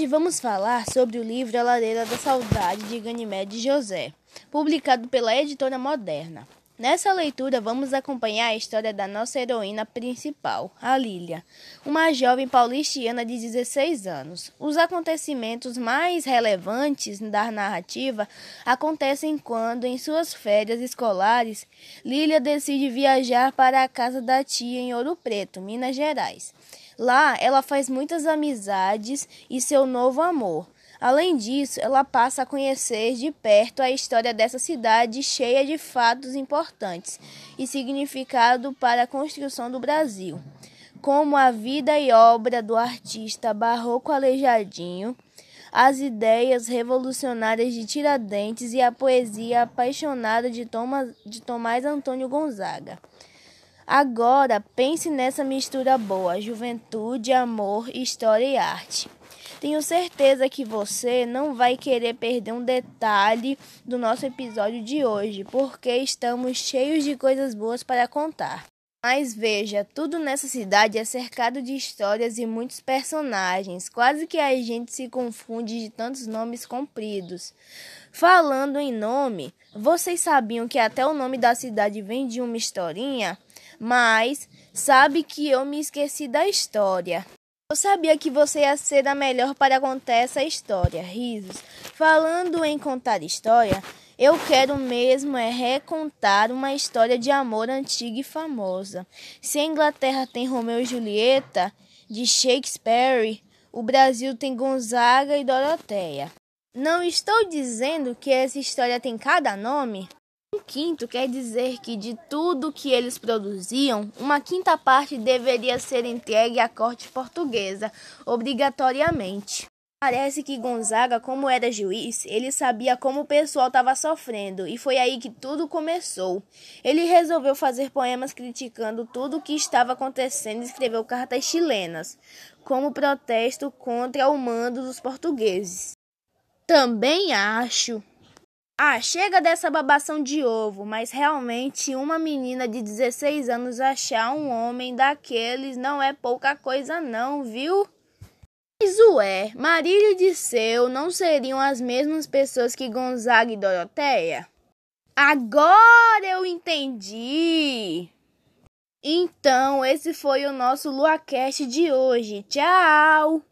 Hoje vamos falar sobre o livro A Lareira da Saudade de Ganymede José, publicado pela editora Moderna. Nessa leitura, vamos acompanhar a história da nossa heroína principal, a Lília, uma jovem paulistiana de 16 anos. Os acontecimentos mais relevantes da narrativa acontecem quando, em suas férias escolares, Lília decide viajar para a casa da tia em Ouro Preto, Minas Gerais. Lá, ela faz muitas amizades e seu novo amor. Além disso, ela passa a conhecer de perto a história dessa cidade cheia de fatos importantes e significado para a construção do Brasil, como a vida e obra do artista barroco Aleijadinho, as ideias revolucionárias de Tiradentes e a poesia apaixonada de, Thomas, de Tomás Antônio Gonzaga. Agora pense nessa mistura boa: juventude, amor, história e arte. Tenho certeza que você não vai querer perder um detalhe do nosso episódio de hoje, porque estamos cheios de coisas boas para contar. Mas veja, tudo nessa cidade é cercado de histórias e muitos personagens, quase que a gente se confunde de tantos nomes compridos. Falando em nome, vocês sabiam que até o nome da cidade vem de uma historinha? Mas sabe que eu me esqueci da história. Eu sabia que você ia ser a melhor para contar essa história. Risos. Falando em contar história, eu quero mesmo é recontar uma história de amor antiga e famosa. Se a Inglaterra tem Romeu e Julieta, de Shakespeare, o Brasil tem Gonzaga e Doroteia. Não estou dizendo que essa história tem cada nome, quinto quer dizer que de tudo que eles produziam, uma quinta parte deveria ser entregue à corte portuguesa, obrigatoriamente. Parece que Gonzaga, como era juiz, ele sabia como o pessoal estava sofrendo e foi aí que tudo começou. Ele resolveu fazer poemas criticando tudo o que estava acontecendo e escreveu cartas chilenas, como protesto contra o mando dos portugueses. Também acho ah, chega dessa babação de ovo, mas realmente uma menina de 16 anos achar um homem daqueles não é pouca coisa não, viu? Mas ué, Marília e Disseu não seriam as mesmas pessoas que Gonzaga e Doroteia? Agora eu entendi! Então, esse foi o nosso LuaCast de hoje. Tchau!